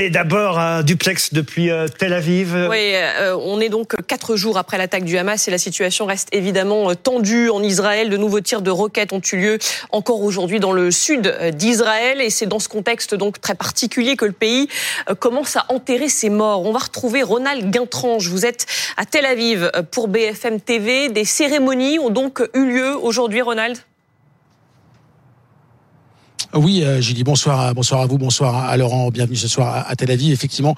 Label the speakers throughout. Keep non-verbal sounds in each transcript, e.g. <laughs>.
Speaker 1: Mais d'abord, un duplex depuis euh, Tel Aviv.
Speaker 2: Oui, euh, on est donc quatre jours après l'attaque du Hamas et la situation reste évidemment euh, tendue en Israël. De nouveaux tirs de roquettes ont eu lieu encore aujourd'hui dans le sud d'Israël et c'est dans ce contexte donc très particulier que le pays commence à enterrer ses morts. On va retrouver Ronald Guintrange. Vous êtes à Tel Aviv pour BFM TV. Des cérémonies ont donc eu lieu aujourd'hui, Ronald?
Speaker 3: Oui, euh, j'ai dit bonsoir, bonsoir à vous, bonsoir à Laurent, bienvenue ce soir à, Tel Aviv. Effectivement,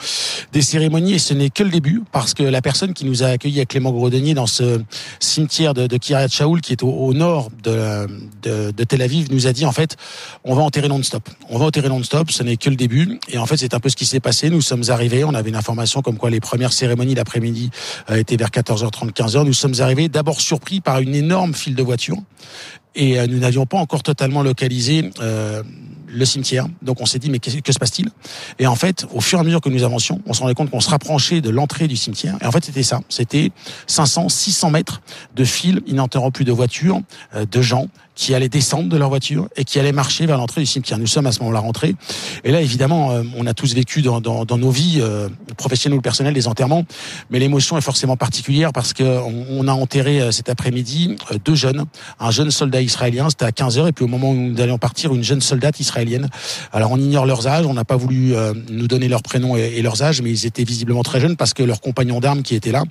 Speaker 3: des cérémonies et ce n'est que le début parce que la personne qui nous a accueillis à Clément Grodenier dans ce cimetière de, de Kiryat Shaoul qui est au, nord de, de, Tel Aviv nous a dit en fait on va enterrer non-stop. On va enterrer non-stop, ce n'est que le début et en fait c'est un peu ce qui s'est passé. Nous sommes arrivés, on avait une information comme quoi les premières cérémonies l'après-midi euh, étaient vers 14h30, 15h. Nous sommes arrivés d'abord surpris par une énorme file de voitures et euh, nous n'avions pas encore totalement localisé euh, le cimetière. Donc on s'est dit mais que, se passe-t-il? Et en fait, au fur et à mesure que nous avancions, on se rendait compte qu'on se rapprochait de l'entrée du cimetière. Et en fait, c'était ça. C'était 500, 600 mètres de fil ininterrompu de voitures, euh, de gens qui allaient descendre de leur voiture et qui allaient marcher vers l'entrée du cimetière. Nous sommes à ce moment-là rentrés. Et là, évidemment, euh, on a tous vécu dans, dans, dans nos vies euh, professionnelles ou personnelles des enterrements, mais l'émotion est forcément particulière parce que on, a enterré euh, cet après-midi deux jeunes, un jeune soldat israélien, c'était à 15 heures, et puis au moment où nous allions partir, une jeune soldate israélienne. Alors on ignore leurs âges, on n'a pas voulu nous donner leurs prénoms et, leurs âges, mais ils étaient visiblement très jeunes parce que leurs compagnons d'armes qui étaient là,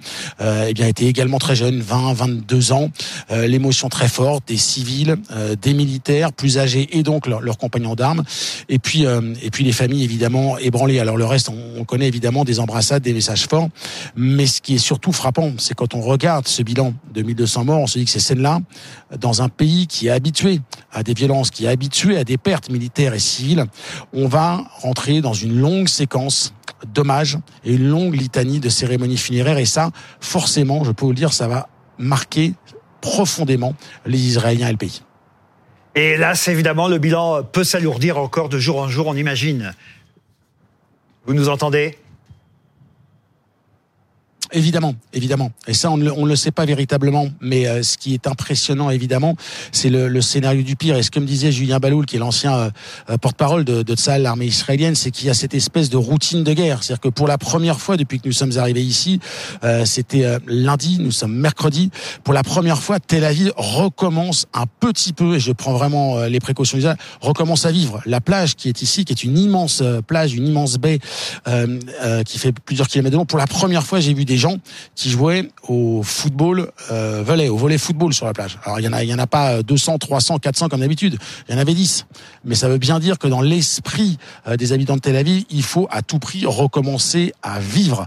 Speaker 3: eh bien étaient également très jeunes, 20, 22 ans. l'émotion très forte, des civils euh, des militaires plus âgés et donc leurs compagnons d'armes, et puis euh, et puis les familles évidemment ébranlées. Alors le reste, on, connaît évidemment des embrassades, des messages forts, mais ce qui est surtout frappant, c'est quand on regarde ce bilan de 1200 morts, on se dit que ces scènes-là, dans un pays qui est habitué à des violences, qui est habitué à des pertes militaires et civiles, on va rentrer dans une longue séquence d'hommages et une longue litanie de cérémonies funéraires. Et ça, forcément, je peux vous le dire, ça va marquer profondément les Israéliens et le pays.
Speaker 1: Et là, c'est évidemment, le bilan peut s'alourdir encore de jour en jour, on imagine. Vous nous entendez?
Speaker 3: Évidemment, évidemment. Et ça, on ne, le sait pas véritablement. Mais euh, ce qui est impressionnant, évidemment, c'est le, scénario du pire. Et ce que me disait Julien Baloul, qui est l'ancien euh, euh, porte-parole de, de l'armée israélienne, c'est qu'il y a cette espèce de routine de guerre. C'est-à-dire que pour la première fois depuis que nous sommes arrivés ici, c'était lundi, nous sommes mercredi, pour la première fois, Tel Aviv recommence un petit peu, et je prends vraiment les précautions recommence à vivre. La plage qui est ici, qui est une immense plage, une immense baie, qui fait plusieurs kilomètres de long, pour la première fois, j'ai vu des gens qui jouaient au football euh, volley, au volley football sur la plage. Alors il y en a, il y en a pas 200, 300, 400 comme d'habitude. Il y en avait 10. Mais ça veut bien dire que dans l'esprit euh, des habitants de Tel Aviv, il faut à tout prix recommencer à vivre.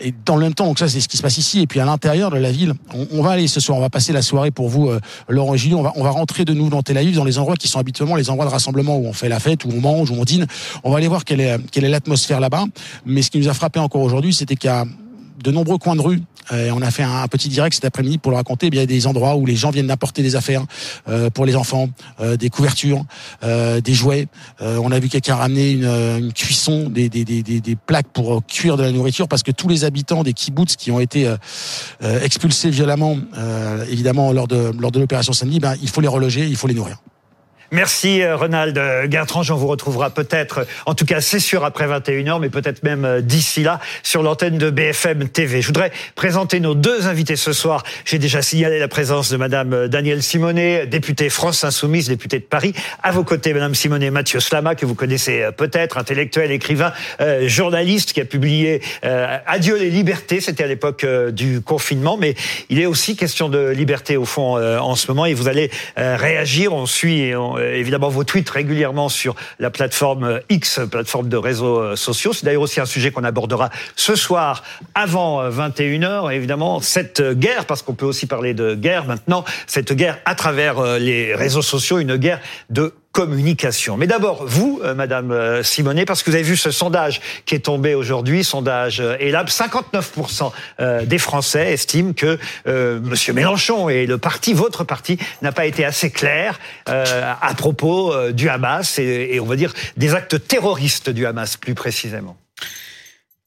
Speaker 3: Et dans le même temps, donc ça c'est ce qui se passe ici. Et puis à l'intérieur de la ville, on, va aller ce soir, on va passer la soirée pour vous, euh, Laurent et Julie. On va, on va rentrer de nouveau dans Tel Aviv, dans les endroits qui sont habituellement les endroits de rassemblement où on fait la fête, où on mange, où on dîne. On va aller voir quelle est quelle est l'atmosphère là-bas. Mais ce qui nous a frappé encore aujourd'hui, c'était a de nombreux coins de rue. Euh, on a fait un, petit direct cet après-midi pour le raconter. Eh il y a des endroits où les gens viennent d'apporter des affaires euh, pour les enfants, euh, des couvertures, des jouets. on a vu quelqu'un ramener une, cuisson, des, des, plaques pour cuire de la nourriture, parce que tous les habitants des kibbutz qui ont été expulsés violemment, évidemment lors de lors de l'opération samedi, ben, il faut les reloger, il faut les nourrir.
Speaker 1: Merci euh, Ronald Gertrange. On vous retrouvera peut-être, en tout cas c'est sûr après 21h, mais peut-être même euh, d'ici là sur l'antenne de BFM TV. Je voudrais présenter nos deux invités ce soir. J'ai déjà signalé la présence de Madame euh, Danielle Simonet, députée France Insoumise, députée de Paris. À vos côtés, Madame Simonet, Mathieu Slama, que vous connaissez peut-être, intellectuel, écrivain, journaliste, qui a publié Adieu les libertés. C'était à l'époque du confinement, mais il est aussi question de liberté au fond en ce moment. Et vous allez réagir. On suit euh, évidemment vos tweets régulièrement sur la plateforme euh, X, plateforme de réseaux euh, sociaux. C'est d'ailleurs aussi un sujet qu'on abordera ce soir avant 21h. Évidemment, cette guerre, parce qu'on peut aussi parler de guerre maintenant, cette guerre à travers les réseaux sociaux, une guerre de communication. Mais d'abord, vous, euh, Madame euh, Simonet, parce que vous avez vu ce sondage qui est tombé aujourd'hui, sondage euh, ELAB, 59% des Français estiment que Monsieur Mélenchon et le parti, votre parti, n'a pas été assez clair à propos du Hamas et, et on va dire des actes terroristes du Hamas plus précisément.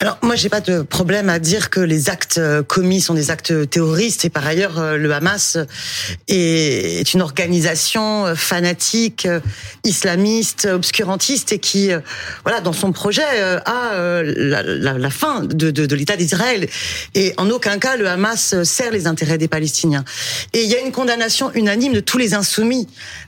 Speaker 4: Alors moi j'ai pas de problème à dire que les actes euh, commis sont des actes terroristes et par ailleurs euh, le Hamas est une organisation euh, fanatique, islamiste, obscurantiste et qui voilà dans son projet a la, la, la fin de, de, de l'État d'Israël et en aucun cas le Hamas sert les intérêts des Palestiniens. Et il y a une condamnation unanime de tous les insoumis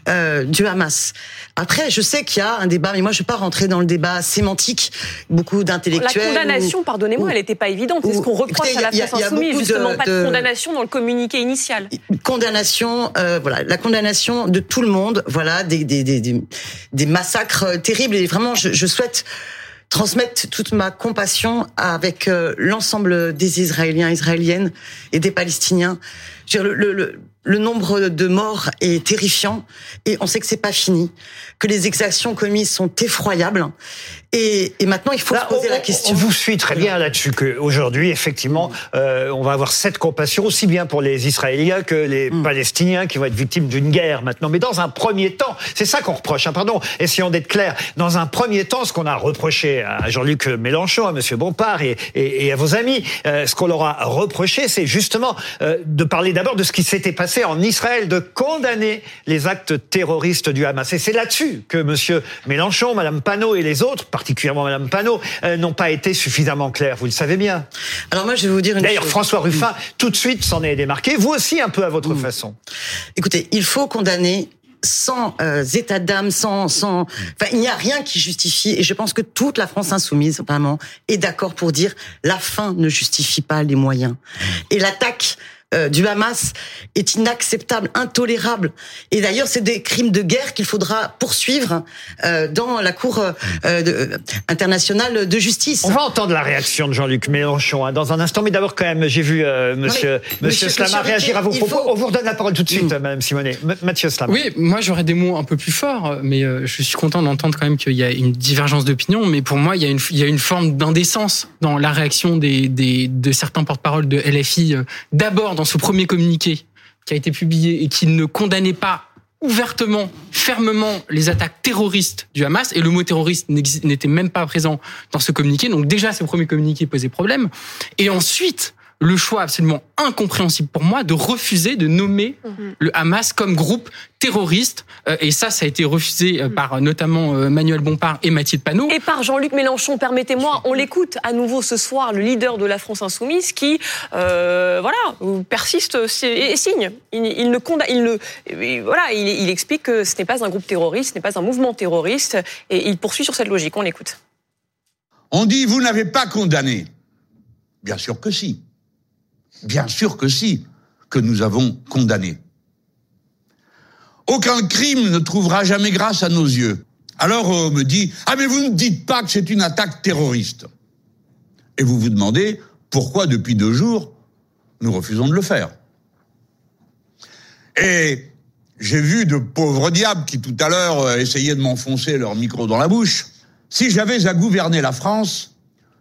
Speaker 4: euh, du Hamas. Après, je sais qu'il y a un débat, mais moi je ne vais pas rentrer dans le débat sémantique. Beaucoup d'intellectuels
Speaker 2: pardonnez-moi, elle n'était pas évidente. C'est ce qu'on reproche à la France insoumise, justement, pas de, condamnation dans le communiqué initial.
Speaker 4: Condamnation, euh, voilà, la condamnation de tout le monde, voilà, des, des, des, des massacres terribles. Et vraiment, je, je souhaite transmettre toute ma compassion avec euh, l'ensemble des Israéliens, Israéliennes et des Palestiniens. Le, le, le, nombre de morts est terrifiant et on sait que c'est pas fini, que les exactions commises sont effroyables et, et maintenant il faut se poser la question.
Speaker 1: On vous suit très bien là-dessus qu'aujourd'hui effectivement euh, on va avoir cette compassion aussi bien pour les Israéliens que les mm. Palestiniens qui vont être victimes d'une guerre maintenant. Mais dans un premier temps, c'est ça qu'on reproche. Hein, pardon, essayons d'être clairs. Dans un premier temps, ce qu'on a reproché à Jean-Luc Mélenchon, à Monsieur Bompard et, et, et à vos amis, euh, ce qu'on leur a reproché, c'est justement euh, de parler d'abord de ce qui s'était passé en Israël de condamner les actes terroristes du Hamas. Et c'est là-dessus que M. Mélenchon, Mme Panot et les autres, particulièrement Mme Panot, euh, n'ont pas été suffisamment clairs. Vous le savez bien.
Speaker 4: Alors moi, je vais vous dire une
Speaker 1: D'ailleurs, François Ruffin, tout de suite, s'en est démarqué. Vous aussi, un peu à votre façon.
Speaker 4: Écoutez, il faut condamner sans euh, état d'âme, sans, sans, enfin, il n'y a rien qui justifie. Et je pense que toute la France insoumise, vraiment, est d'accord pour dire la fin ne justifie pas les moyens. Et l'attaque euh, du Hamas est inacceptable, intolérable. Et d'ailleurs, c'est des crimes de guerre qu'il faudra poursuivre euh, dans la Cour euh, internationale de justice.
Speaker 1: On va entendre la réaction de Jean-Luc Mélenchon hein, dans un instant, mais d'abord quand même, j'ai vu Monsieur, monsieur, Slama réagir à vos propos. On vous redonne la parole tout de suite, mm. Madame Simonet. Mathieu Slama.
Speaker 5: Oui, moi j'aurais des mots un peu plus forts, mais je suis content d'entendre quand même qu'il y a une divergence d'opinion. Mais pour moi, il y a une, il y a une forme d'indécence dans la réaction des, des de certains porte-parole de LFI. D'abord ce premier communiqué qui a été publié et qui ne condamnait pas ouvertement, fermement les attaques terroristes du Hamas, et le mot terroriste n'était même pas présent dans ce communiqué, donc déjà ce premier communiqué posait problème. Et ensuite, le choix absolument incompréhensible pour moi de refuser de nommer mhm. le Hamas comme groupe terroriste. Euh, et ça, ça a été refusé euh, par notamment euh, Manuel Bompard et Mathieu de Panot.
Speaker 2: Et par Jean-Luc Mélenchon, permettez-moi, on l'écoute à nouveau ce soir, le leader de la France insoumise, qui voilà persiste et signe. Il, ne il ne voilà, il, il explique que ce n'est pas un groupe terroriste, ce n'est pas un mouvement terroriste, et il poursuit sur cette logique. On l'écoute.
Speaker 6: On dit vous n'avez pas condamné. Bien sûr que si. Bien sûr que si, que nous avons condamné. Aucun crime ne trouvera jamais grâce à nos yeux. Alors on me dit, ah mais vous ne dites pas que c'est une attaque terroriste. Et vous vous demandez pourquoi depuis deux jours, nous refusons de le faire. Et j'ai vu de pauvres diables qui tout à l'heure euh, essayaient de m'enfoncer leur micro dans la bouche. Si j'avais à gouverner la France,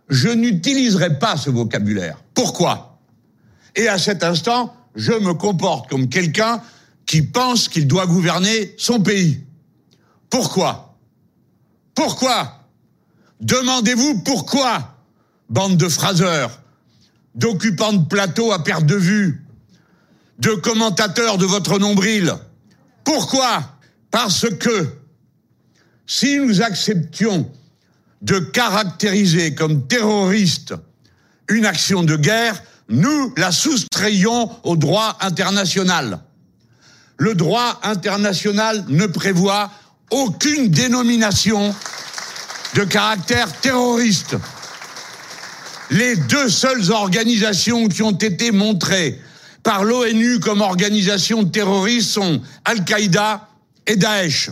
Speaker 6: je n'utiliserais pas ce vocabulaire. Pourquoi? Et à cet instant, je me comporte comme quelqu'un qui pense qu'il doit gouverner son pays. Pourquoi? Pourquoi? Demandez-vous pourquoi, bande de phraseurs, d'occupants de plateau à perte de vue, de commentateurs de votre nombril. Pourquoi? Parce que si nous acceptions de caractériser comme terroriste une action de guerre, nous la soustrayons au droit international. Le droit international ne prévoit aucune dénomination de caractère terroriste. Les deux seules organisations qui ont été montrées par l'ONU comme organisations terroristes sont Al-Qaïda et Daesh.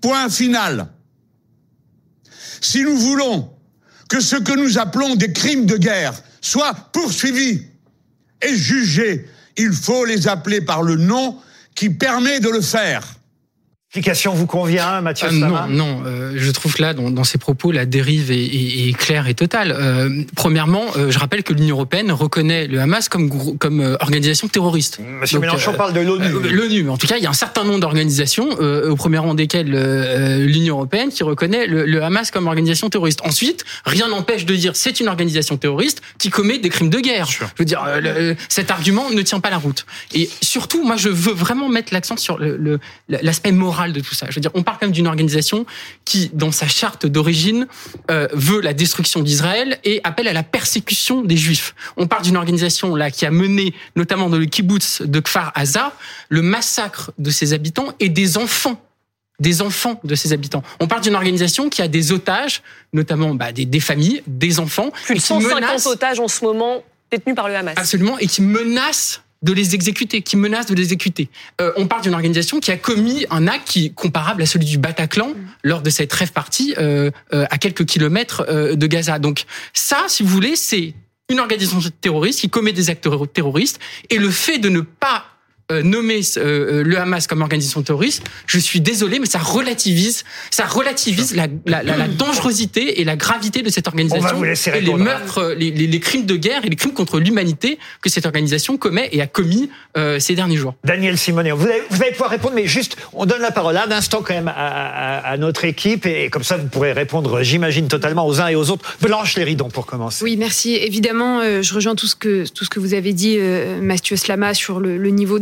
Speaker 6: Point final. Si nous voulons que ce que nous appelons des crimes de guerre soient poursuivis et jugés. Il faut les appeler par le nom qui permet de le faire.
Speaker 1: L'explication vous convient, Mathieu
Speaker 5: Euh, non, non. euh, je trouve que là, dans, dans ces propos, la dérive est, est- est claire et totale. Euh, premièrement, euh, je rappelle que l'Union européenne reconnaît le Hamas comme, comme euh, organisation terroriste.
Speaker 1: Monsieur
Speaker 5: Donc,
Speaker 1: Mélenchon
Speaker 5: euh,
Speaker 1: parle de l'ONU.
Speaker 5: L'ONU, en tout cas, il y a un certain nombre d'organisations, euh, au premier rang desquelles euh, l'Union européenne, qui reconnaît le, le Hamas comme organisation terroriste. Ensuite, rien n'empêche de dire c'est une organisation terroriste qui commet des crimes de guerre. Je veux dire, euh, le- cet argument ne tient pas la route. Et surtout, moi, je veux vraiment mettre l'accent sur le- le- l'aspect de tout ça. Je veux dire, on parle quand même d'une organisation qui, dans sa charte d'origine, euh, veut la destruction d'Israël et appelle à la persécution des Juifs. On parle d'une organisation là qui a mené, notamment dans le kibbutz de Kfar Aza, le massacre de ses habitants et des enfants des enfants de ses habitants. On parle d'une organisation qui a des otages, notamment bah, des, des familles, des enfants,
Speaker 2: Plus de
Speaker 5: et qui
Speaker 2: 150
Speaker 5: menace-
Speaker 2: otages en ce moment détenus par le Hamas.
Speaker 5: Absolument, et qui menace de les exécuter, qui menace de les exécuter. Euh, on parle d'une organisation qui a commis un acte comparable à celui du Bataclan lors de cette rêve partie euh, euh, à quelques kilomètres de Gaza. Donc ça, si vous voulez, c'est une organisation terroriste qui commet des actes terroristes et le fait de ne pas euh, nommer euh, le Hamas comme organisation terroriste, je suis désolé, mais ça relativise, ça relativise la, la, la, la dangerosité et la gravité de cette organisation
Speaker 1: On va vous laisser
Speaker 5: et les
Speaker 1: répondre.
Speaker 5: meurtres, les, les, les crimes de guerre et les crimes contre l'humanité que cette organisation commet et a commis euh, ces derniers jours.
Speaker 1: Daniel Simonet, vous allez, vous allez pouvoir répondre, mais juste, on donne la parole un instant quand même à, à- à notre équipe, et comme ça vous pourrez répondre, j'imagine, totalement aux uns et aux autres. Blanche Léridon, pour commencer.
Speaker 7: Oui, merci. Évidemment, euh, je rejoins tout ce que tout ce que vous avez dit, euh, Mathieu Slama, sur le, le niveau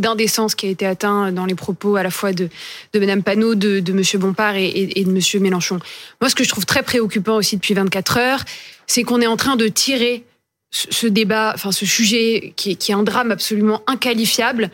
Speaker 7: qui a été atteint dans les propos à la fois de de Madame Panot, de, de Monsieur Bompard et, de Monsieur Mélenchon. Moi, ce que je trouve très préoccupant aussi depuis 24 heures, c'est qu'on est en train de tirer ce, débat, enfin ce sujet qui est, un drame absolument inqualifiable,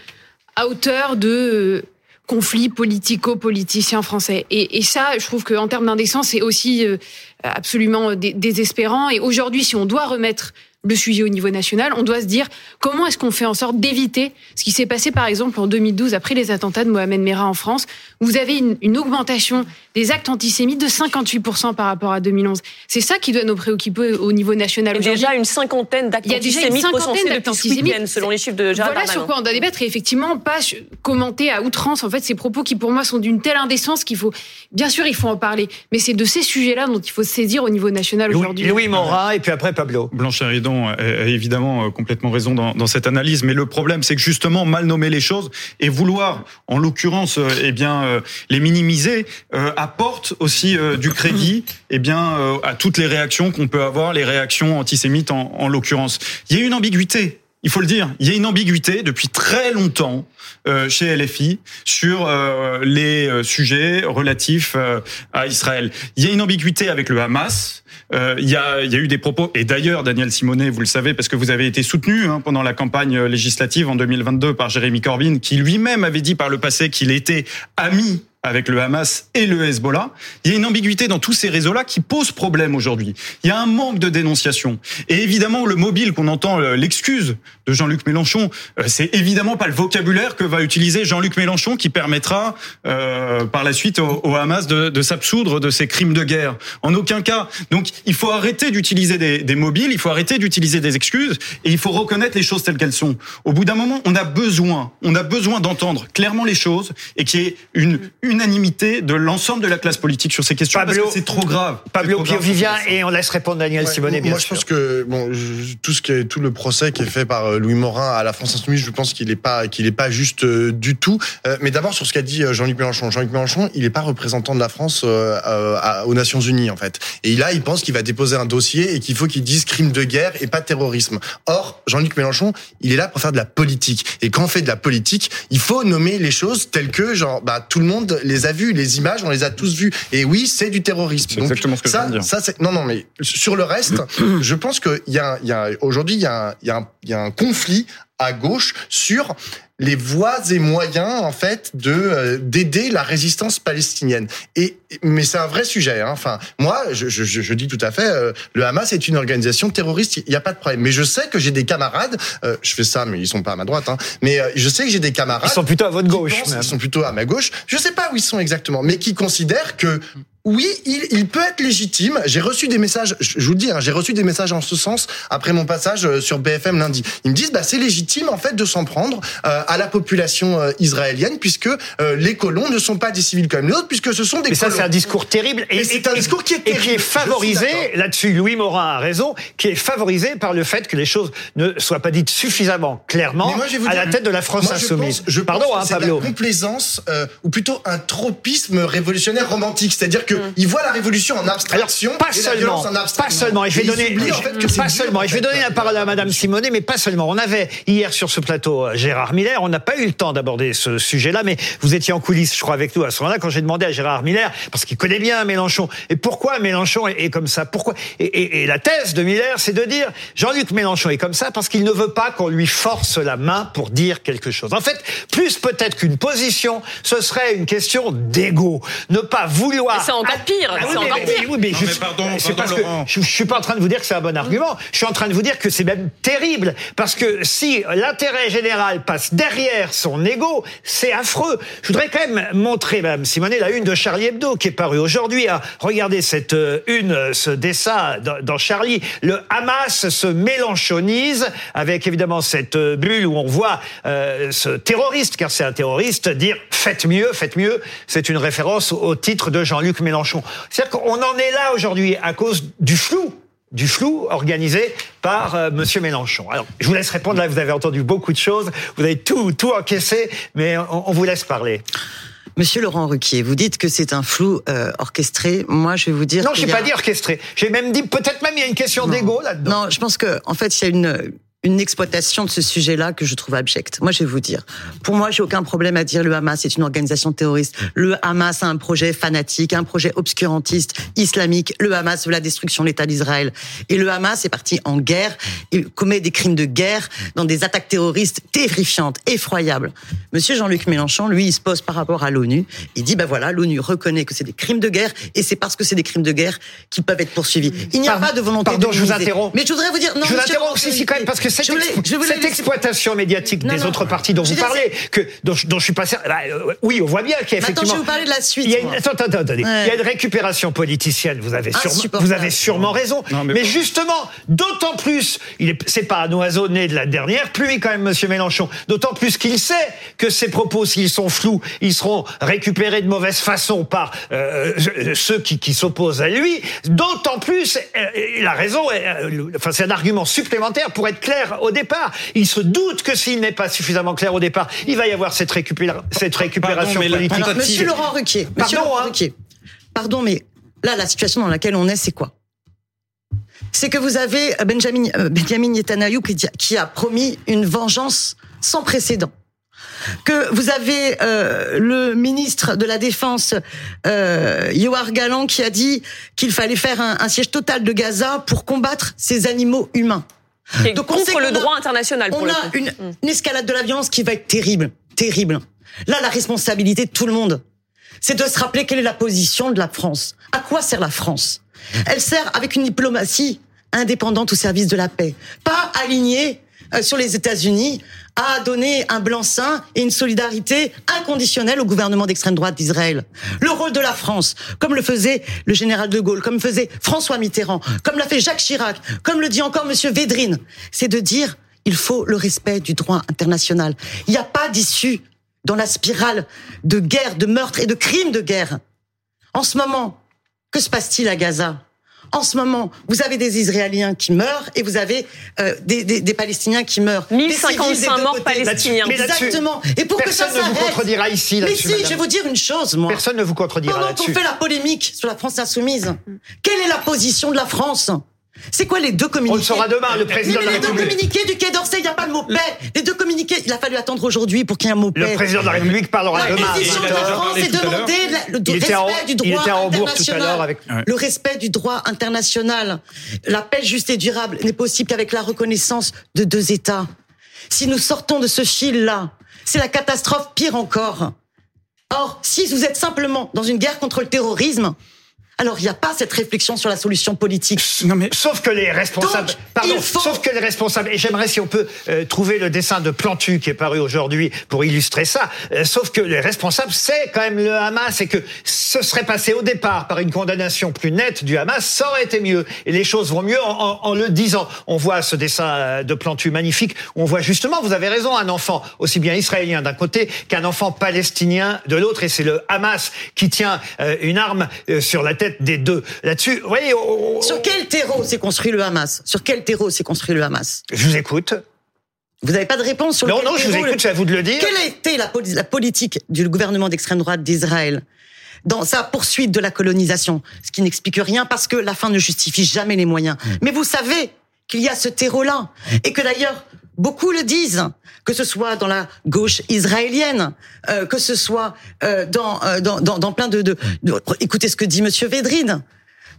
Speaker 7: à hauteur de euh, conflits politico-politiciens français. Et, et ça, je trouve qu'en termes d'indécence, c'est aussi euh, absolument dé- désespérant. Et aujourd'hui, si on doit remettre le sujet au niveau national, on doit se dire comment est-ce qu'on fait en sorte d'éviter ce qui s'est passé par exemple en 2012 après les attentats de Mohamed Merah en France, où vous avez une, une augmentation des actes antisémites de 58% par rapport à 2011. C'est ça qui doit nous préoccuper au niveau national
Speaker 2: Et
Speaker 7: aujourd'hui.
Speaker 2: déjà une cinquantaine d'actes
Speaker 7: Il y a déjà une
Speaker 2: antisémites
Speaker 7: cinquantaine
Speaker 2: recensés
Speaker 7: d'actes
Speaker 2: depuis ce week-end,
Speaker 7: antisémites.
Speaker 2: selon les chiffres de Gérald
Speaker 7: Voilà sur quoi on doit débattre et effectivement pas commenter à outrance en fait ces propos qui pour moi sont d'une telle indécence qu'il faut bien sûr il faut en parler mais c'est de ces sujets-là dont il faut se saisir au niveau national
Speaker 1: Louis,
Speaker 7: aujourd'hui.
Speaker 1: Louis Morin, et puis après Pablo.
Speaker 8: Blanche Héridon a évidemment euh, complètement raison dans, cette analyse, mais le problème, c'est que justement, mal nommer les choses et vouloir, en l'occurrence, euh, eh bien, euh, les minimiser, apporte aussi du crédit, eh bien, à toutes les réactions qu'on peut avoir, les réactions antisémites en l'occurrence. Il y a une ambiguïté. Il faut le dire, il y a une ambiguïté depuis très longtemps euh, chez LFI sur euh, les euh, sujets relatifs euh, à Israël. Il y a une ambiguïté avec le Hamas. Euh, il, y a, il y a eu des propos, et d'ailleurs, Daniel Simonet, vous le savez, parce que vous avez été soutenu hein, pendant la campagne législative en 2022 par Jérémy Corbyn, qui lui-même avait dit par le passé qu'il était ami avec le Hamas et le Hezbollah. Il y a une ambiguïté dans tous ces réseaux-là qui pose problème aujourd'hui. Il y a un manque de dénonciation. Et évidemment, le mobile qu'on entend, euh, l'excuse de Jean-Luc Mélenchon, euh, c'est évidemment pas le vocabulaire que va utiliser Jean-Luc Mélenchon qui permettra euh, par la suite au, Hamas de, s'absoudre de ses crimes de guerre. En aucun cas. Donc, il faut arrêter d'utiliser des, des mobiles, il faut arrêter d'utiliser des excuses et il faut reconnaître les choses telles qu'elles sont. Au bout d'un moment, on a besoin, on a besoin d'entendre clairement les choses et qu'il y ait une unanimité de l'ensemble de la classe politique sur ces questions
Speaker 1: Pablo-
Speaker 8: parce que c'est trop grave.
Speaker 1: Pablo
Speaker 8: trop grave.
Speaker 1: Pio-Vivien, et on laisse répondre Daniel
Speaker 9: Ouais,
Speaker 1: Simonet, bien
Speaker 9: moi,
Speaker 1: sûr.
Speaker 9: je pense que bon, je- tout ce qui est tout le procès qui est fait par euh, Louis Morin à la France Insoumise, je pense qu'il est pas qu'il est pas juste euh, du tout. Euh, mais d'abord sur ce qu'a dit euh, Jean-Luc Mélenchon. Jean-Luc Mélenchon, il est pas représentant de la France euh, euh, à- aux Nations Unies en fait. Et là, il pense qu'il va déposer un dossier et qu'il faut qu'il dise crime de guerre et pas terrorisme. Or, Jean-Luc Mélenchon, il est là pour faire de la politique. Et quand on fait de la politique, il faut nommer les choses telles que genre bah tout le monde les a vues, les images, on les a tous vues. Et oui, c'est du terrorisme.
Speaker 8: C'est exactement ce que je viens de dire.
Speaker 9: ça c'est non non mais sur le reste, <clears throat> je pense que il y a, il y a aujourd'hui il y y, a un- il y a un conflit à gauche sur les voies et moyens en fait de euh, d'aider la résistance palestinienne. Et mais c'est un vrai sujet. Hein. Enfin, moi, je, je, je dis tout à fait, euh, le Hamas est une organisation terroriste. Il n'y a pas de problème. Mais je sais que j'ai des camarades. euh, je fais ça, mais ils sont pas à ma droite. Hein, mais euh, je sais que j'ai des camarades.
Speaker 1: Ils sont plutôt à votre gauche.
Speaker 9: pensent-. Ils sont plutôt à ma gauche. Je sais pas où ils sont exactement, mais qui considèrent que oui, il, il peut être légitime. J'ai reçu des messages, je je vous le dis, hein, j'ai reçu des messages en ce sens après mon passage euh, sur BFM lundi. Ils me disent, bah, c'est légitime en fait de s'en prendre euh, à la population euh, israélienne puisque euh, les colons ne sont pas des civils comme les autres, puisque ce sont des
Speaker 1: Mais ça,
Speaker 9: colons.
Speaker 1: c'est un discours terrible.
Speaker 9: Et c'est un discours qui est
Speaker 1: et qui
Speaker 9: terrible.
Speaker 1: est favorisé, là-dessus, Louis Morin a raison, qui est favorisé par le fait que les choses ne soient pas dites suffisamment clairement
Speaker 9: moi,
Speaker 1: à la tête de la France
Speaker 9: Moi, je
Speaker 1: insoumise.
Speaker 9: pense- je
Speaker 1: Pardon,
Speaker 9: pense
Speaker 1: hein,
Speaker 9: c'est
Speaker 1: Pablo.
Speaker 9: la complaisance euh, ou plutôt un tropisme révolutionnaire romantique, c'est-à-dire que
Speaker 2: Mm.
Speaker 9: ils voient la révolution en
Speaker 1: Alors,
Speaker 9: abstraction
Speaker 1: pas
Speaker 9: et la
Speaker 1: seulement,
Speaker 9: violence en
Speaker 1: pas seulement. Et je vais donner,
Speaker 9: oublient, en fait, que c'est
Speaker 1: pas
Speaker 9: dur,
Speaker 1: seulement.
Speaker 9: en
Speaker 1: Et je vais donner la parole à Madame Simonet, mais pas seulement. On avait hier sur ce plateau euh, Gérard Miller. On n'a pas eu le temps d'aborder ce sujet-là, mais vous étiez en coulisses, je crois, avec nous à ce moment-là quand j'ai demandé à Gérard Miller, parce qu'il connaît bien Mélenchon, et pourquoi Mélenchon est, est comme ça? Pourquoi? Et, et- et la thèse de Miller, c'est de dire Jean-Luc Mélenchon est comme ça parce qu'il ne veut pas qu'on lui force la main pour dire quelque chose. En fait, plus peut-être qu'une position, ce serait une question d'ego. Ne pas vouloir.
Speaker 2: Encore pire.
Speaker 1: Ah oui,
Speaker 2: c'est
Speaker 1: mais-
Speaker 2: encore pire.
Speaker 1: oui, mais
Speaker 8: Non,
Speaker 1: je-
Speaker 8: mais pardon,
Speaker 1: c'est
Speaker 8: pardon,
Speaker 1: parce que
Speaker 8: Laurent.
Speaker 1: je, je suis pas en train de vous dire que c'est un bon argument. Je suis en train de vous dire que c'est même terrible parce que si l'intérêt général passe derrière son ego, c'est affreux. Je voudrais quand même montrer, Madame Simonet, la une de Charlie Hebdo qui est parue aujourd'hui. Ah, Regardez cette euh, une, ce dessin dans, dans Charlie. Le Hamas se mélanchonise avec évidemment cette euh, bulle où on voit euh, ce terroriste, car c'est un terroriste, dire faites mieux, faites mieux. C'est une référence au, au titre de Jean-Luc Mélenchon. C'est-à-dire qu'on en est là aujourd'hui à cause du flou du flou organisé par euh, Monsieur Mélenchon. Alors, je vous laisse répondre. Là, vous avez entendu beaucoup de choses. Vous avez tout, tout encaissé, mais on, on vous laisse parler.
Speaker 4: Monsieur Laurent Ruquier, vous dites que c'est un flou euh, orchestré. Moi, je vais vous dire.
Speaker 1: Non, je n'ai
Speaker 4: a-
Speaker 1: pas dit orchestré. J'ai même dit, peut-être même, il y a une question d'ego là-dedans.
Speaker 4: Non, je pense que en fait, il y a une une exploitation de ce sujet-là que je trouve abjecte. Moi, je vais vous dire. Pour moi, j'ai aucun problème à dire le Hamas est une organisation terroriste. Le Hamas a un projet fanatique, un projet obscurantiste, islamique. Le Hamas veut la destruction de l'État d'Israël. Et le Hamas est parti en guerre. Il commet des crimes de guerre dans des attaques terroristes terrifiantes, effroyables. Monsieur Jean-Luc Mélenchon, lui, il se pose par rapport à l'ONU. Il dit, ben voilà, l'ONU reconnaît que c'est des crimes de guerre et c'est parce que c'est des crimes de guerre qu'ils peuvent être poursuivis. Il n'y a
Speaker 1: Pardon-
Speaker 4: pas de volonté
Speaker 1: pardon,
Speaker 4: de
Speaker 1: je vous interromps.
Speaker 4: Mais je voudrais vous dire, non,
Speaker 1: je vous interromps aussi, si, quand même, parce que cette,
Speaker 4: Je voulais-
Speaker 1: expo-
Speaker 4: je voulais
Speaker 1: cette
Speaker 4: laisser-
Speaker 1: exploitation médiatique
Speaker 4: Non,
Speaker 1: des
Speaker 4: non.
Speaker 1: autres partis dont vous parlez, que, dont, je- dont je suis pas certain, bah, euh, oui, on voit bien qu'il y a effectivement.
Speaker 4: je vais vous parler de la suite,
Speaker 1: Il y a une, attends, attends, attendez.
Speaker 4: Ouais.
Speaker 1: Il y a une récupération politicienne. Vous avez sûrement,
Speaker 4: Insupportable.
Speaker 1: vous avez sûrement raison.
Speaker 8: Non, mais
Speaker 1: justement, d'autant plus, c'est pas un oiseau né de la dernière pluie quand même, Monsieur Mélenchon. D'autant plus qu'il sait que ses propos, s'ils sont flous, ils seront récupérés de mauvaise façon par euh, ceux qui, qui s'opposent à lui. D'autant plus, euh, il a raison. euh, le- Enfin, c'est un argument supplémentaire pour être clair au départ. Il se doute que s'il n'est pas suffisamment clair au départ, il va y avoir cette, récupéra- cette récupération politique.
Speaker 4: Alors, Monsieur Laurent Ruquier, Monsieur
Speaker 1: Pardon,
Speaker 4: Laurent
Speaker 1: hein.
Speaker 4: Ruquier, pardon, mais là, la situation dans laquelle on est, c'est quoi? C'est que vous avez Benjamin, euh, Benjamin Netanyahu qui a promis une vengeance sans précédent. Que vous avez euh, le ministre de la Défense, euh, Yoar Galan, qui a dit qu'il fallait faire un, un siège total de Gaza pour combattre ces animaux humains.
Speaker 2: Est
Speaker 4: Donc, on
Speaker 2: contre le
Speaker 4: a-
Speaker 2: droit international pour
Speaker 4: On a.
Speaker 2: Mm.
Speaker 4: une, une escalade de la violence qui va être terrible, terrible. Là, la responsabilité de tout le monde, c'est de se rappeler quelle est la position de la France. À quoi sert la France? Elle sert avec une diplomatie indépendante au service de la paix, pas alignée sur les États-Unis à donner un blanc-seing et une solidarité inconditionnelle au gouvernement d'extrême droite d'Israël. Le rôle de la France, comme le faisait le général de Gaulle, comme faisait François Mitterrand, comme l'a fait Jacques Chirac, comme le dit encore Monsieur Védrine, c'est de dire il faut le respect du droit international. Il n'y a pas d'issue dans la spirale de guerre, de meurtre et de crimes de guerre. En ce moment, que se passe-t-il à Gaza? En ce moment, vous avez des Israéliens qui meurent et vous avez euh, des, des- des Palestiniens qui meurent. Des
Speaker 2: 1055
Speaker 4: civils des deux
Speaker 2: morts palestiniens.
Speaker 4: Exactement. Et pour que ça
Speaker 1: personne ne vous contredira ici
Speaker 4: Mais si,
Speaker 1: madame.
Speaker 4: je vais vous dire une chose, moi.
Speaker 1: Personne ne vous contredira
Speaker 4: Pendant qu'on fait la polémique sur la France insoumise, quelle est la position de la France? C'est quoi les deux communiqués
Speaker 1: On le saura demain, le président
Speaker 4: Mais
Speaker 1: de la
Speaker 4: les deux
Speaker 1: République.
Speaker 4: communiqués du Quai d'Orsay, il n'y a pas le mot paix. Les deux communiqués, il a fallu attendre aujourd'hui pour qu'il y ait un mot
Speaker 1: Le
Speaker 4: paix.
Speaker 1: président de la République parlera
Speaker 4: La
Speaker 1: demain.
Speaker 4: position de France est la- le
Speaker 1: en,
Speaker 4: respect du
Speaker 1: il
Speaker 4: droit
Speaker 1: était à Hambourg tout à
Speaker 4: international.
Speaker 1: avec.
Speaker 4: Le respect du droit international. La paix juste et durable n'est possible qu'avec la reconnaissance de deux États. Si nous sortons de ce fil-là, c'est la catastrophe pire encore. Or, si vous êtes simplement dans une guerre contre le terrorisme, Alors il n'y a pas cette réflexion sur la solution politique.
Speaker 1: Non mais sauf que les responsables,
Speaker 4: Donc,
Speaker 1: pardon,
Speaker 4: faut-
Speaker 1: sauf que les responsables, et j'aimerais si on peut euh, trouver le dessin de Plantu qui est paru aujourd'hui pour illustrer ça. euh, sauf que les responsables, c'est quand même le Hamas et que ce serait passé au départ par une condamnation plus nette du Hamas, ça aurait été mieux. Et les choses vont mieux en, en- en le disant. On voit ce dessin euh, de Plantu magnifique. où On voit justement, vous avez raison, un enfant aussi bien israélien d'un côté qu'un enfant palestinien de l'autre, et c'est le Hamas qui tient euh, une arme euh, sur la tête des deux. Là-dessus, vous voyez, on-
Speaker 4: Sur quel terreau s'est construit le Hamas? Sur quel terreau s'est construit le Hamas?
Speaker 1: Je vous écoute.
Speaker 4: Vous n'avez pas de réponse sur
Speaker 1: Non,
Speaker 4: lequel
Speaker 1: non, je vous écoute,
Speaker 4: le-
Speaker 1: c'est à vous de le dire.
Speaker 4: Quelle a été la, poli- la politique du gouvernement d'extrême droite d'Israël dans sa poursuite de la colonisation? Ce qui n'explique rien parce que la fin ne justifie jamais les moyens.
Speaker 1: Hmm.
Speaker 4: Mais vous savez qu'il y a ce terreau-là et que d'ailleurs beaucoup le disent, que ce soit dans la gauche israélienne, euh, que ce soit euh, dans, euh, dans, dans, dans plein de, de, de- Écoutez ce que dit Monsieur Védrine.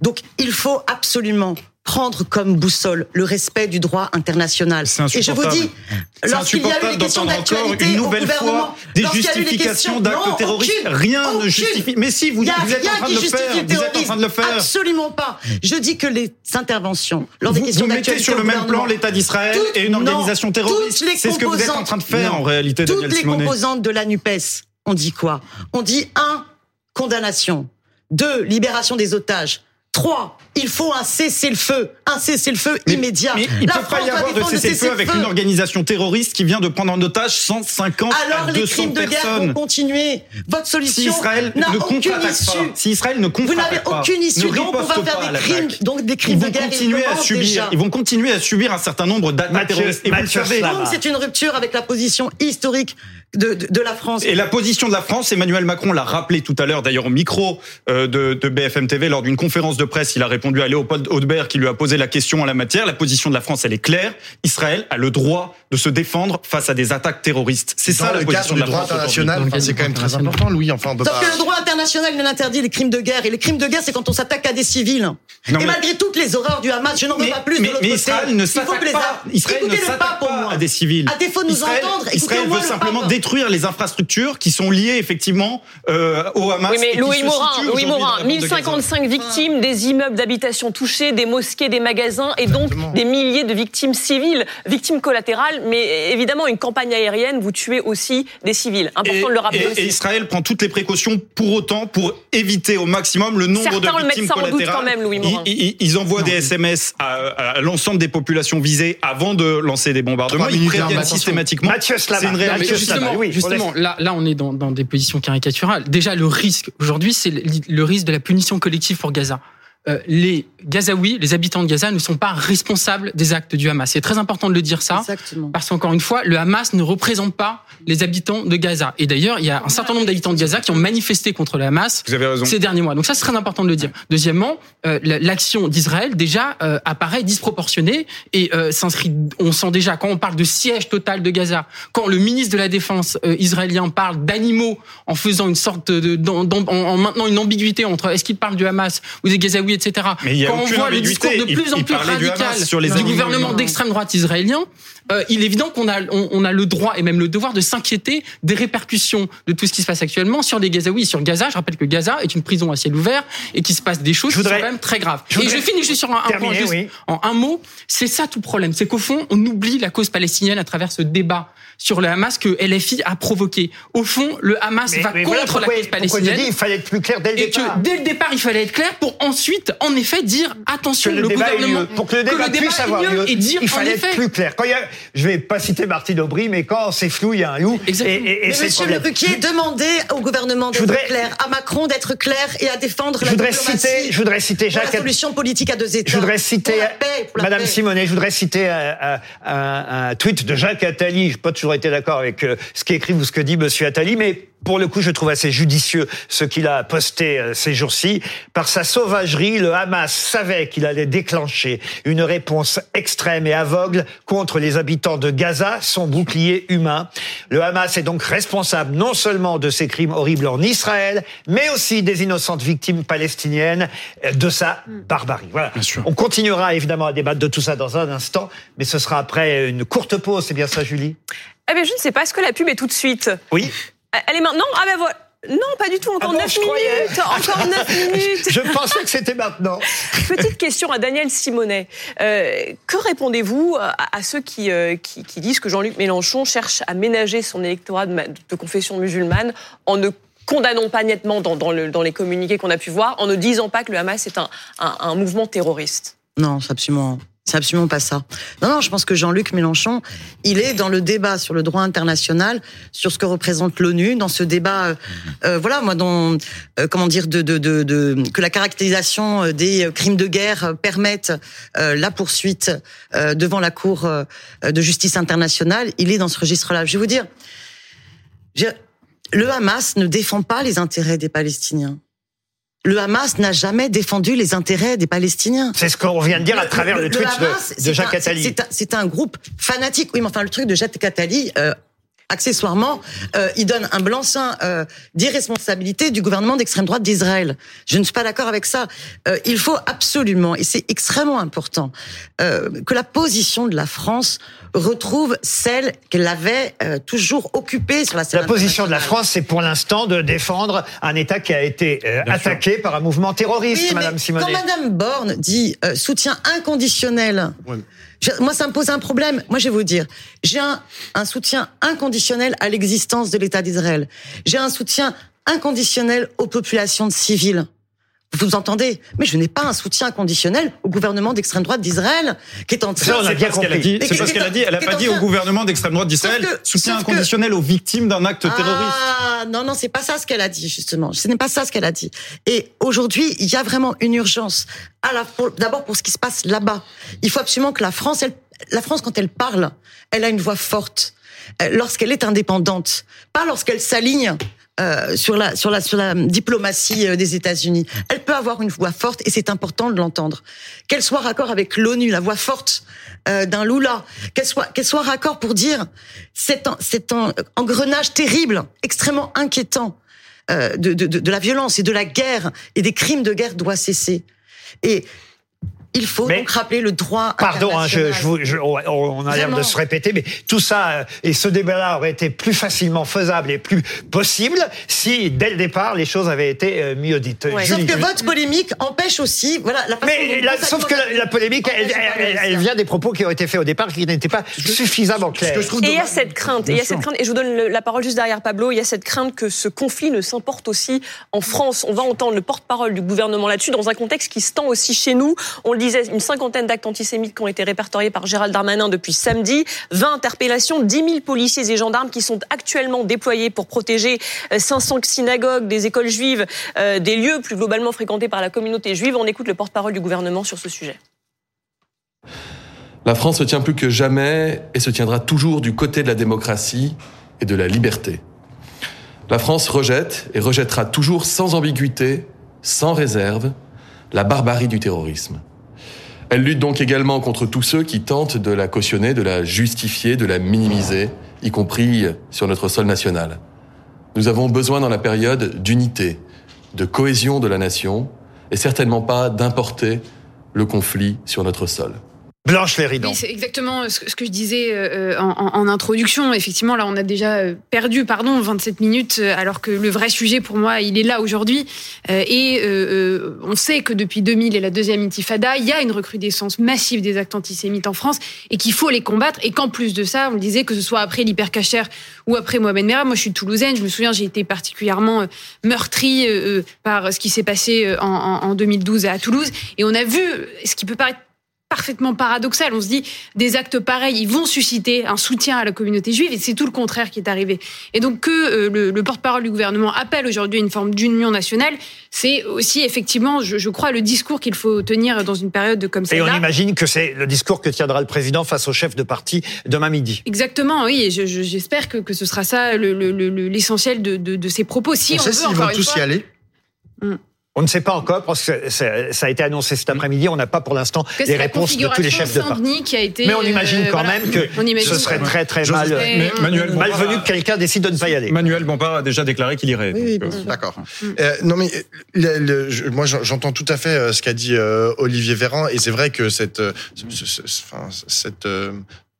Speaker 4: Donc il faut absolument prendre comme boussole le respect du droit international. Et je vous dis, lorsqu'il y a eu les questions d'actualité
Speaker 8: une
Speaker 4: au
Speaker 8: nouvelle
Speaker 4: gouvernement,
Speaker 8: fois des
Speaker 4: les
Speaker 8: justifications d'actes terroristes.
Speaker 4: aucune,
Speaker 8: Rien ne justifie. Mais si, vous,
Speaker 4: a
Speaker 8: vous êtes en train
Speaker 4: qui
Speaker 8: de le faire. Vous êtes en train de le faire.
Speaker 4: Absolument pas. Je dis que les interventions lors des
Speaker 8: Vous,
Speaker 4: questions
Speaker 8: vous mettez
Speaker 4: d'actualité
Speaker 8: sur le
Speaker 4: au
Speaker 8: même plan l'État d'Israël
Speaker 4: toutes-
Speaker 8: et une organisation terroriste.
Speaker 4: toutes les
Speaker 8: C'est ce que vous êtes en train de faire
Speaker 4: non.
Speaker 8: en réalité,
Speaker 4: Toutes
Speaker 8: Daniel
Speaker 4: les
Speaker 8: Simonet.
Speaker 4: composantes de la NUPES, on dit quoi? On dit un, condamnation. Deux, libération des otages. Trois, il faut un cessez-le-feu, un cessez-le-feu immédiat.
Speaker 8: Mais il ne peut pas y avoir de cessez-le-feu avec une organisation terroriste qui vient de prendre en otage 150
Speaker 4: Alors
Speaker 8: à
Speaker 4: les
Speaker 8: 200
Speaker 4: crimes de guerre vont continuer. Votre
Speaker 8: Si
Speaker 4: solution
Speaker 8: Israël
Speaker 4: n'a
Speaker 8: ne
Speaker 4: aucune
Speaker 8: contre-attaque
Speaker 4: issue.
Speaker 8: pas, si Israël ne
Speaker 4: Vous n'avez
Speaker 8: contre-attaque pas,
Speaker 4: aucune
Speaker 8: ne
Speaker 4: issue, donc on va faire des crimes, donc des
Speaker 8: ils
Speaker 4: crimes de
Speaker 8: vont
Speaker 4: guerre.
Speaker 8: continuer à
Speaker 4: commencent
Speaker 8: subir,
Speaker 4: déjà.
Speaker 8: ils vont continuer à subir un certain nombre d'attaques
Speaker 1: Mathieu-
Speaker 8: terroristes. Et vous le savez.
Speaker 4: C'est une rupture avec la position historique de, de, de la France.
Speaker 8: Et la position de la France, Emmanuel Macron l'a rappelé tout à l'heure, d'ailleurs au micro euh, de, de BFM TV lors d'une conférence de presse. Il a répondu à Léopold Audebert qui lui a posé la question en la matière. La position de la France, elle est claire. Israël a le droit de se défendre face à des attaques terroristes. C'est ça la
Speaker 9: le
Speaker 8: position de la
Speaker 9: droit
Speaker 8: France.
Speaker 9: international, enfin, c'est quand même très important, Louis. Enfin, on peut
Speaker 4: Sauf
Speaker 9: pas.
Speaker 4: que le droit international, il interdit les crimes de guerre. Et les crimes de guerre, c'est quand on s'attaque à des civils.
Speaker 8: Non,
Speaker 4: et
Speaker 8: mais-
Speaker 4: malgré toutes les horreurs du Hamas, je n'en veux pas plus
Speaker 8: mais-
Speaker 4: de côté.
Speaker 8: Israël ne s'attaque
Speaker 4: les
Speaker 8: pas,
Speaker 4: a-
Speaker 8: Israël ne
Speaker 4: Écoutez le
Speaker 8: s'attaque
Speaker 4: pas pour
Speaker 8: pas
Speaker 4: moi.
Speaker 8: à des civils.
Speaker 4: À défaut de nous
Speaker 8: Israël,
Speaker 4: entendre,
Speaker 8: Israël veut
Speaker 4: le
Speaker 8: simplement
Speaker 4: pape.
Speaker 8: Détruire les infrastructures qui sont liées effectivement euh, au Hamas.
Speaker 2: Oui, mais Louis Morin,
Speaker 8: situent
Speaker 2: Louis
Speaker 8: aujourd'hui dans
Speaker 2: Morin,
Speaker 8: la bande de Gaza.
Speaker 2: 1055 victimes, des immeubles d'habitation touchés, des mosquées, des magasins et donc des milliers de victimes civiles, victimes collatérales. Mais évidemment, une campagne aérienne, vous tuez aussi des civils. Important
Speaker 8: Et,
Speaker 2: de le rappeler
Speaker 8: et-
Speaker 2: aussi.
Speaker 8: et Israël prend toutes les précautions pour autant pour éviter au maximum le nombre
Speaker 2: Certains
Speaker 8: de
Speaker 2: le
Speaker 8: victimes
Speaker 2: en doute
Speaker 8: collatérales.
Speaker 2: quand même, Louis Morin.
Speaker 8: Ils, ils- ils envoient des SMS à, à l'ensemble des populations visées avant de lancer des bombardements. Ils préviennent systématiquement. C'est une réalité.
Speaker 5: Justement,
Speaker 1: oui,
Speaker 5: justement là, là, on est dans, dans des positions caricaturales. Déjà, le risque aujourd'hui, c'est le, le risque de la punition collective pour Gaza. Euh, les Gazaouis, les habitants de Gaza, ne sont pas responsables des actes du Hamas. C'est très important de le dire ça.
Speaker 4: Exactement.
Speaker 5: Parce qu'encore une fois, le Hamas ne représente pas les habitants de Gaza. Et d'ailleurs, il y a un certain nombre d'habitants de Gaza qui ont manifesté contre le Hamas
Speaker 8: Vous avez raison.
Speaker 5: ces derniers mois. Donc ça, c'est très important de le dire. Deuxièmement, euh, la- l'action d'Israël déjà euh, apparaît disproportionnée et euh, s'inscrit. On sent déjà quand on parle de siège total de Gaza, quand le ministre de la Défense euh, israélien parle d'animaux en faisant une sorte de, d'en- d'en- en, en maintenant une ambiguïté entre est-ce qu'il parle du Hamas ou des Gazaouis, etc.
Speaker 8: Mais il
Speaker 5: quand on voit le discours de
Speaker 8: Il-
Speaker 5: plus en plus
Speaker 8: du
Speaker 5: radical
Speaker 8: Hamas sur les
Speaker 5: du gouvernement d'extrême droite israélien, euh, il est évident qu'on a, on, on a le droit et même le devoir de s'inquiéter des répercussions de tout ce qui se passe actuellement sur les Gazaouis et sur Gaza. Je rappelle que Gaza est une prison à ciel ouvert et qu'il se passe des choses qui sont quand même très graves.
Speaker 1: je
Speaker 5: et je finis juste sur un, point,
Speaker 1: oui.
Speaker 5: en un mot. C'est ça tout problème. C'est qu'au fond, on oublie la cause palestinienne à travers ce débat sur le Hamas que LFI a provoqué. Au fond, le Hamas
Speaker 1: Mais-
Speaker 5: va
Speaker 1: mais
Speaker 5: contre
Speaker 1: voilà pourquoi-
Speaker 5: la cause
Speaker 1: pourquoi je
Speaker 5: palestinienne.
Speaker 1: dis, il fallait être plus clair dès le
Speaker 5: Et
Speaker 1: départ.
Speaker 5: que dès le départ, il fallait être clair pour ensuite, en effet, dire attention,
Speaker 1: que le,
Speaker 5: le,
Speaker 1: débat ait
Speaker 5: gouvernement,
Speaker 1: lieu. Pour que le débat, puisse avoir
Speaker 5: lieu
Speaker 1: lieu,
Speaker 5: et dire
Speaker 1: il
Speaker 5: en
Speaker 1: fallait
Speaker 5: effet.
Speaker 1: être plus clair. Quand il y a, je vais pas citer Martine Aubry, mais quand c'est flou, il y a un loup. Et,
Speaker 5: Exactement.
Speaker 1: et- et
Speaker 4: Mais
Speaker 1: c'est le
Speaker 4: Monsieur Le
Speaker 1: problème.
Speaker 4: Ruquier, demandez au gouvernement d'être
Speaker 1: voudrais-
Speaker 4: clair, à Macron d'être clair et à défendre
Speaker 1: Je
Speaker 4: la
Speaker 1: voudrais citer, je voudrais citer
Speaker 4: pour la
Speaker 1: Jacques.
Speaker 4: solution politique à deux États.
Speaker 1: Je voudrais citer
Speaker 4: pour la paix, pour la
Speaker 1: Madame
Speaker 4: paix.
Speaker 1: Simonet, je voudrais citer un, un- un- un tweet de Jacques Attali. Je n'ai pas toujours été d'accord avec euh, ce qu'écrit ou ce que dit Monsieur Attali, mais pour le coup, je trouve assez judicieux ce qu'il a posté euh, ces jours-ci. Par sa sauvagerie, le Hamas savait qu'il allait déclencher une réponse extrême et aveugle contre les habitants de Gaza, son bouclier humain. Le Hamas est donc responsable non seulement de ces crimes horribles en Israël, mais aussi des innocentes victimes palestiniennes euh, de sa barbarie. Voilà. On continuera évidemment à débattre de tout ça dans un instant, mais ce sera après une courte pause. C'est bien ça, Julie?
Speaker 2: Eh bien, je ne sais pas. Est-ce que la pub est tout de suite?
Speaker 1: Oui.
Speaker 2: Elle est maintenant Ah ben voilà. Non, pas du tout. Encore
Speaker 1: Ah bon,
Speaker 2: 9
Speaker 1: je croyais.
Speaker 2: minutes. Encore 9 <laughs> minutes.
Speaker 1: Je pensais que c'était maintenant.
Speaker 2: Petite question à Daniel Simonet. Euh, que répondez-vous à, à ceux qui, euh, qui, qui disent que Jean-Luc Mélenchon cherche à ménager son électorat de, confession musulmane en ne condamnant pas nettement dans, dans, le- dans les communiqués qu'on a pu voir, en ne disant pas que le Hamas est un, un, un mouvement terroriste?
Speaker 4: Non, c'est absolument, c'est absolument pas ça. Non, non, je pense que Jean-Luc Mélenchon, il est dans le débat sur le droit international, sur ce que représente l'ONU, dans ce débat, euh, euh, voilà, moi, dont, euh, comment dire, de, de, de, de- que la caractérisation euh, des crimes de guerre euh, permette euh, la poursuite euh, devant la Cour euh, de justice internationale. Il est dans ce registre-là. Je vais vous dire, je- le Hamas ne défend pas les intérêts des Palestiniens. Le Hamas n'a jamais défendu les intérêts des Palestiniens.
Speaker 1: C'est ce qu'on vient de dire à travers le, tweet de-
Speaker 4: Hamas,
Speaker 1: de,
Speaker 4: c'est
Speaker 1: Jacques
Speaker 4: un-
Speaker 1: Attali.
Speaker 4: c'est un- un, groupe fanatique. Oui, mais enfin, le truc de Jacques Attali, euh, accessoirement, euh, il donne un blanc-seing euh, d'irresponsabilité du gouvernement d'extrême droite d'Israël. Je ne suis pas d'accord avec ça. Euh, il faut absolument, et c'est extrêmement important, euh, que la position de la France retrouve celle qu'elle avait euh, toujours occupée sur la scène
Speaker 1: La position de la. France, c'est pour l'instant de défendre un État qui a été euh, attaqué par un mouvement terroriste,
Speaker 4: Oui,
Speaker 1: Madame Simonet.
Speaker 4: Quand Madame Borne dit euh, soutien inconditionnel,
Speaker 9: Ouais.
Speaker 4: Moi ça me pose un problème. Moi je vais vous dire, j'ai un, un soutien inconditionnel à l'existence de l'État d'Israël. J'ai un soutien inconditionnel aux populations civiles. Vous entendez Mais je n'ai pas un soutien inconditionnel au gouvernement d'extrême droite d'Israël qui est en train
Speaker 1: a
Speaker 8: C'est pas ce qu'elle a
Speaker 1: compris.
Speaker 8: dit.
Speaker 4: Mais
Speaker 8: C'est pas ce qu'elle a dit. Elle a
Speaker 4: qui est
Speaker 8: pas dit au gouvernement d'extrême droite d'Israël soutien inconditionnel aux victimes d'un acte terroriste.
Speaker 4: Ah, non, non, c'est pas ça ce qu'elle a dit, justement. Ce n'est pas ça ce qu'elle a dit. Et aujourd'hui, il y a vraiment une urgence. D'abord pour ce qui se passe là-bas. Il faut absolument que la France, elle, la France, quand elle parle, elle a une voix forte. Euh, Lorsqu'elle est indépendante. Pas lorsqu'elle s'aligne euh, sur la sur la sur la diplomatie euh, des États-Unis. Elle peut avoir une voix forte et c'est important de l'entendre. Qu'elle soit raccord avec l'ONU, la voix forte euh, d'un Lula, qu'elle soit qu'elle soit raccord pour dire c'est un c'est un engrenage terrible, extrêmement inquiétant euh, de, de de la violence et de la guerre et des crimes de guerre doit cesser. Et il faut
Speaker 1: Mais-
Speaker 4: donc rappeler le droit
Speaker 1: Pardon, hein, je, je vous- je- on a l'air de se répéter, mais tout ça euh, et ce débat-là aurait été plus facilement faisable et plus possible si, dès le départ, les choses avaient été euh, mieux dites.
Speaker 2: Ouais.
Speaker 1: Julie.
Speaker 4: Sauf que votre polémique empêche aussi, voilà, la façon
Speaker 1: Mais la- sauf que la, la polémique, elle, vient des propos qui ont été faits au départ qui n'étaient pas suffisamment clairs.
Speaker 2: Et il y a cette crainte, et il y a cette crainte, et je vous donne le- la parole juste derrière Pablo, il y a cette crainte que ce conflit ne s'importe aussi en France. On va entendre le porte-parole du gouvernement là-dessus dans un contexte qui se tend aussi chez nous. On le une cinquantaine d'actes antisémites qui ont été répertoriés par Gérald Darmanin depuis samedi, 20 interpellations, 10 000 policiers et gendarmes qui sont actuellement déployés pour protéger euh, 500 synagogues, des écoles juives, euh, des lieux plus globalement fréquentés par la communauté juive. On écoute le porte-parole du gouvernement sur ce sujet.
Speaker 10: La France se tient plus que jamais et se tiendra toujours du côté de la démocratie et de la liberté. La France rejette et rejettera toujours sans ambiguïté, sans réserve, la barbarie du terrorisme. Elle lutte donc également contre tous ceux qui tentent de la cautionner, de la justifier, de la minimiser, y compris sur notre sol national. Nous avons besoin dans la période d'unité, de cohésion de la nation et certainement pas d'importer le conflit sur notre sol.
Speaker 1: Blanche Léridan.
Speaker 7: Oui, c'est exactement ce que, ce que je disais euh, en, en- introduction. Effectivement, là, on a déjà euh, perdu, pardon, 27 minutes, euh, alors que le vrai sujet, pour moi, il est là aujourd'hui. Euh, et euh, euh, on sait que depuis 2000 et la deuxième intifada, il y a une recrudescence massive des actes antisémites en France et qu'il faut les combattre. Et qu'en plus de ça, on le disait, que ce soit après l'hypercachère ou après Mohamed Merah, moi je suis toulousaine, je me souviens, j'ai été particulièrement euh, meurtrie euh, euh, par ce qui s'est passé euh, en 2012 à Toulouse. Et on a vu ce qui peut paraître parfaitement paradoxal. On se dit, des actes pareils, ils vont susciter un soutien à la communauté juive, et c'est tout le contraire qui est arrivé. Et donc que euh, le, le porte-parole du gouvernement appelle aujourd'hui à une forme d'union nationale, c'est aussi effectivement, je, je crois, le discours qu'il faut tenir dans une période comme
Speaker 1: Et on
Speaker 7: celle-là.
Speaker 1: imagine que c'est le discours que tiendra le président face au chef de parti demain midi.
Speaker 7: Exactement, oui. et je- je- J'espère que, que ce sera ça le- le- le- l'essentiel de, de, de ces propos. Si
Speaker 9: On
Speaker 7: on,
Speaker 9: sait
Speaker 7: veut
Speaker 9: s'ils
Speaker 7: encore
Speaker 9: vont
Speaker 7: une
Speaker 9: tous
Speaker 7: fois,
Speaker 9: y aller.
Speaker 1: On ne sait pas encore parce que ça a été annoncé cet après-midi. On n'a pas pour l'instant les réponses de tous les chefs de parti.
Speaker 7: Saint-Denis qui a été.
Speaker 1: Mais on imagine
Speaker 7: euh,
Speaker 1: quand
Speaker 7: voilà.
Speaker 1: même que
Speaker 7: imagine,
Speaker 1: ce serait très très mal,
Speaker 7: Mais-
Speaker 8: Manuel Bompard
Speaker 1: malvenu
Speaker 8: a-
Speaker 1: que quelqu'un décide de ne pas y aller.
Speaker 8: Manuel Bompard a déjà déclaré qu'il irait.
Speaker 4: Oui, oui,
Speaker 8: Donc,
Speaker 4: bien
Speaker 8: euh.
Speaker 9: D'accord. Euh, non mais le- le- je- moi j'en- j'entends tout à fait euh, ce qu'a dit euh, Olivier Véran et c'est vrai que cette, euh, ce- ce- ce- enfin, cette euh,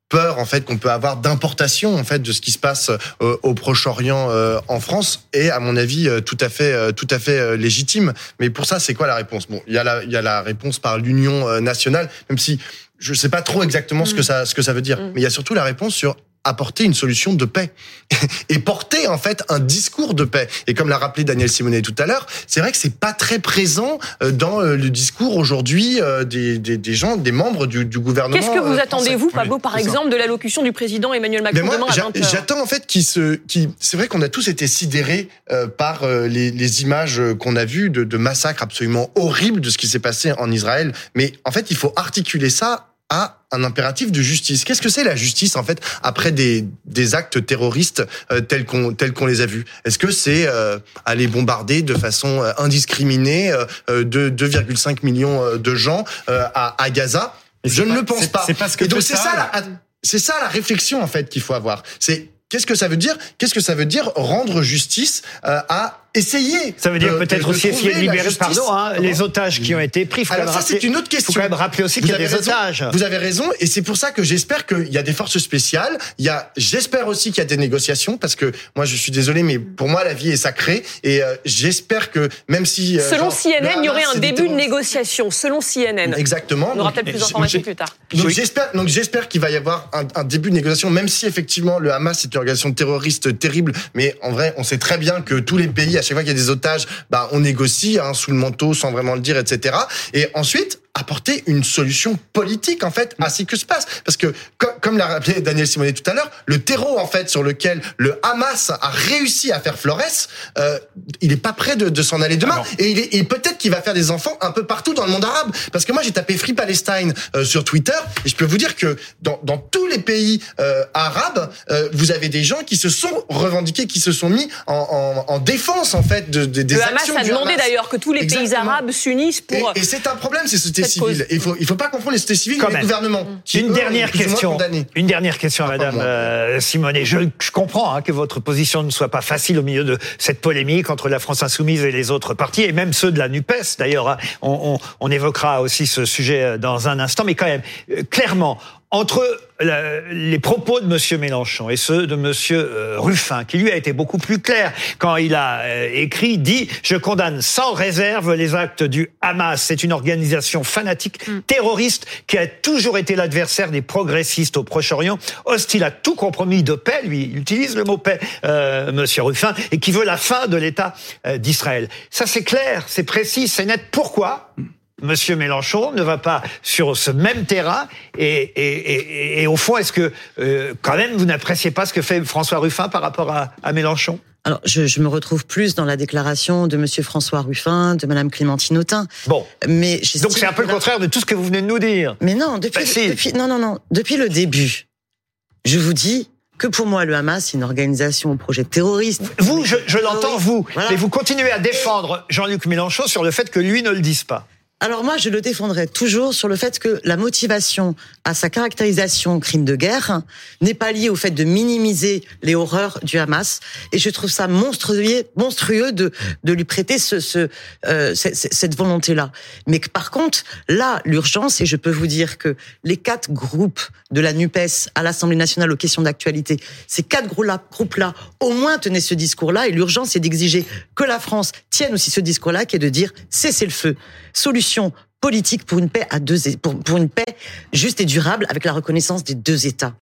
Speaker 9: peur en fait qu'on peut avoir d'importation en fait de ce qui se passe euh, au Proche-Orient euh, en France est à mon avis euh, tout à fait tout à fait légitime. Mais pour ça, c'est quoi la réponse? Bon, il y a la il y a la réponse par l'Union nationale, même si je sais pas trop exactement ce que ça ce que ça veut dire, mais il y a surtout la réponse sur apporter une solution de paix <laughs> et porter en fait un discours de paix. Et comme l'a rappelé Daniel Simonet tout à l'heure, c'est vrai que c'est pas très présent euh, dans euh, le discours aujourd'hui euh, des, des, des, gens, des membres du, du gouvernement.
Speaker 2: Qu'est-ce que vous attendez vous, Pablo, par exemple, de l'allocution du président Emmanuel Macron demain à 20h
Speaker 9: J'attends en fait qui se, qui, c'est vrai qu'on a tous été sidérés par les, les images qu'on a vues de, de massacres absolument horribles de ce qui s'est passé en Israël. Mais en fait, il faut articuler ça à un impératif de justice. Qu'est-ce que c'est la justice en fait après des, des actes terroristes euh, tels qu'on tels qu'on les a vus? Est-ce que c'est euh, aller bombarder de façon euh, indiscriminée euh, de 2,5 millions de gens à, à, Gaza? Je ne le pense pas.
Speaker 8: Que
Speaker 9: Et donc c'est ça, la, c'est ça la réflexion en fait qu'il faut avoir. C'est Qu'est-ce que ça veut dire? Qu'est-ce que ça veut dire rendre justice à essayer.
Speaker 1: Ça veut dire peut-être aussi essayer de libérer, pardon, hein, les otages qui ont été pris.
Speaker 9: Faut Alors ça, c'est une autre question.
Speaker 1: Il faut quand même rappeler aussi qu'il y a des
Speaker 9: raison,
Speaker 1: otages.
Speaker 9: Vous avez raison, et c'est pour ça que j'espère qu'il y a des forces spéciales. Il y a, j'espère aussi qu'il y a des négociations, parce que moi, je suis désolé, mais pour moi, la vie est sacrée, et euh, j'espère que même si.
Speaker 2: Euh, Selon genre, CNN, il y aurait un début de négociation. Selon CNN.
Speaker 9: Exactement.
Speaker 2: On aura peut-être plus d'informations plus tard.
Speaker 9: Donc j'espère, donc j'espère qu'il va y avoir un, un, début de négociation, même si effectivement le Hamas est une organisation terroriste terrible, mais en vrai, on sait très bien que tous les pays, chaque fois qu'il y a des otages bah, on négocie hein, sous le manteau sans vraiment le dire, etc. Et ensuite, apporter une solution politique en fait à ce qui se passe parce que comme l'a rappelé Daniel Simonet tout à l'heure le terreau en fait sur lequel le Hamas a réussi à faire Flores euh, il est pas prêt de, de s'en aller demain Alors. et il est et peut-être qu'il va faire des enfants un peu partout dans le monde arabe parce que moi j'ai tapé Free Palestine euh, sur Twitter et je peux vous dire que dans, dans tous les pays euh, arabes vous avez des gens qui se sont revendiqués qui se sont mis en, en, en défense en fait de, de des
Speaker 2: le
Speaker 9: actions
Speaker 2: Hamas a demandé d'ailleurs que tous les
Speaker 9: Exactement.
Speaker 2: pays arabes s'unissent pour
Speaker 9: et, et c'est un problème c'est civile. Il faut, il faut pas confondre les sociétés civiles et les gouvernements. Qui,
Speaker 1: une
Speaker 9: eux,
Speaker 1: dernière question. Une dernière question, Madame euh, Simonet. Je, je comprends hein, que votre position ne soit pas facile au milieu de cette polémique entre la France insoumise et les autres partis, et même ceux de la Nupes. D'ailleurs, hein, on, on, on, évoquera aussi ce sujet euh, dans un instant. Mais quand même, euh, clairement, entre la, les propos de Monsieur Mélenchon et ceux de Monsieur euh, Ruffin, qui lui a été beaucoup plus clair quand il a euh, écrit, dit je condamne sans réserve les actes du Hamas. C'est une organisation fanatique mm. terroriste qui a toujours été l'adversaire des progressistes au Proche-Orient, hostile à tout compromis de paix. Lui, il utilise le mot paix, euh, Monsieur Ruffin, et qui veut la fin de l'État euh, d'Israël. Ça, c'est clair, c'est précis, c'est net. Pourquoi? Monsieur Mélenchon ne va pas sur ce même terrain et, et, et, et au fond, est-ce que euh, quand même vous n'appréciez pas ce que fait François Ruffin par rapport à, à Mélenchon?
Speaker 4: Alors, je, je, me retrouve plus dans la déclaration de Monsieur François Ruffin, de Madame Clémentine Autain.
Speaker 1: Bon,
Speaker 4: mais
Speaker 1: donc c'est un peu le contraire de tout ce que vous venez de nous dire.
Speaker 4: Mais non, depuis,
Speaker 1: bah, si.
Speaker 4: depuis non, non, non, depuis le début, je vous dis que pour moi, le Hamas, c'est une organisation au projet terroriste.
Speaker 1: Vous, je, je l'entends, vous, voilà. mais vous continuez à défendre Jean-Luc Mélenchon sur le fait que lui ne le dise pas.
Speaker 4: Alors moi, je le défendrai toujours sur le fait que la motivation à sa caractérisation crime de guerre n'est pas liée au fait de minimiser les horreurs du Hamas. Et je trouve ça monstrueux, de, lui prêter euh, cette volonté-là. Mais que par contre, là, l'urgence, et je peux vous dire que les quatre groupes de la NUPES à l'Assemblée nationale aux questions d'actualité, ces quatre groupes-là, au moins tenaient ce discours-là. Et l'urgence, c'est d'exiger que la France tienne aussi ce discours-là, qui est de dire cessez le feu. Politique pour une paix à deux pour, pour une paix juste et durable avec la reconnaissance des deux États.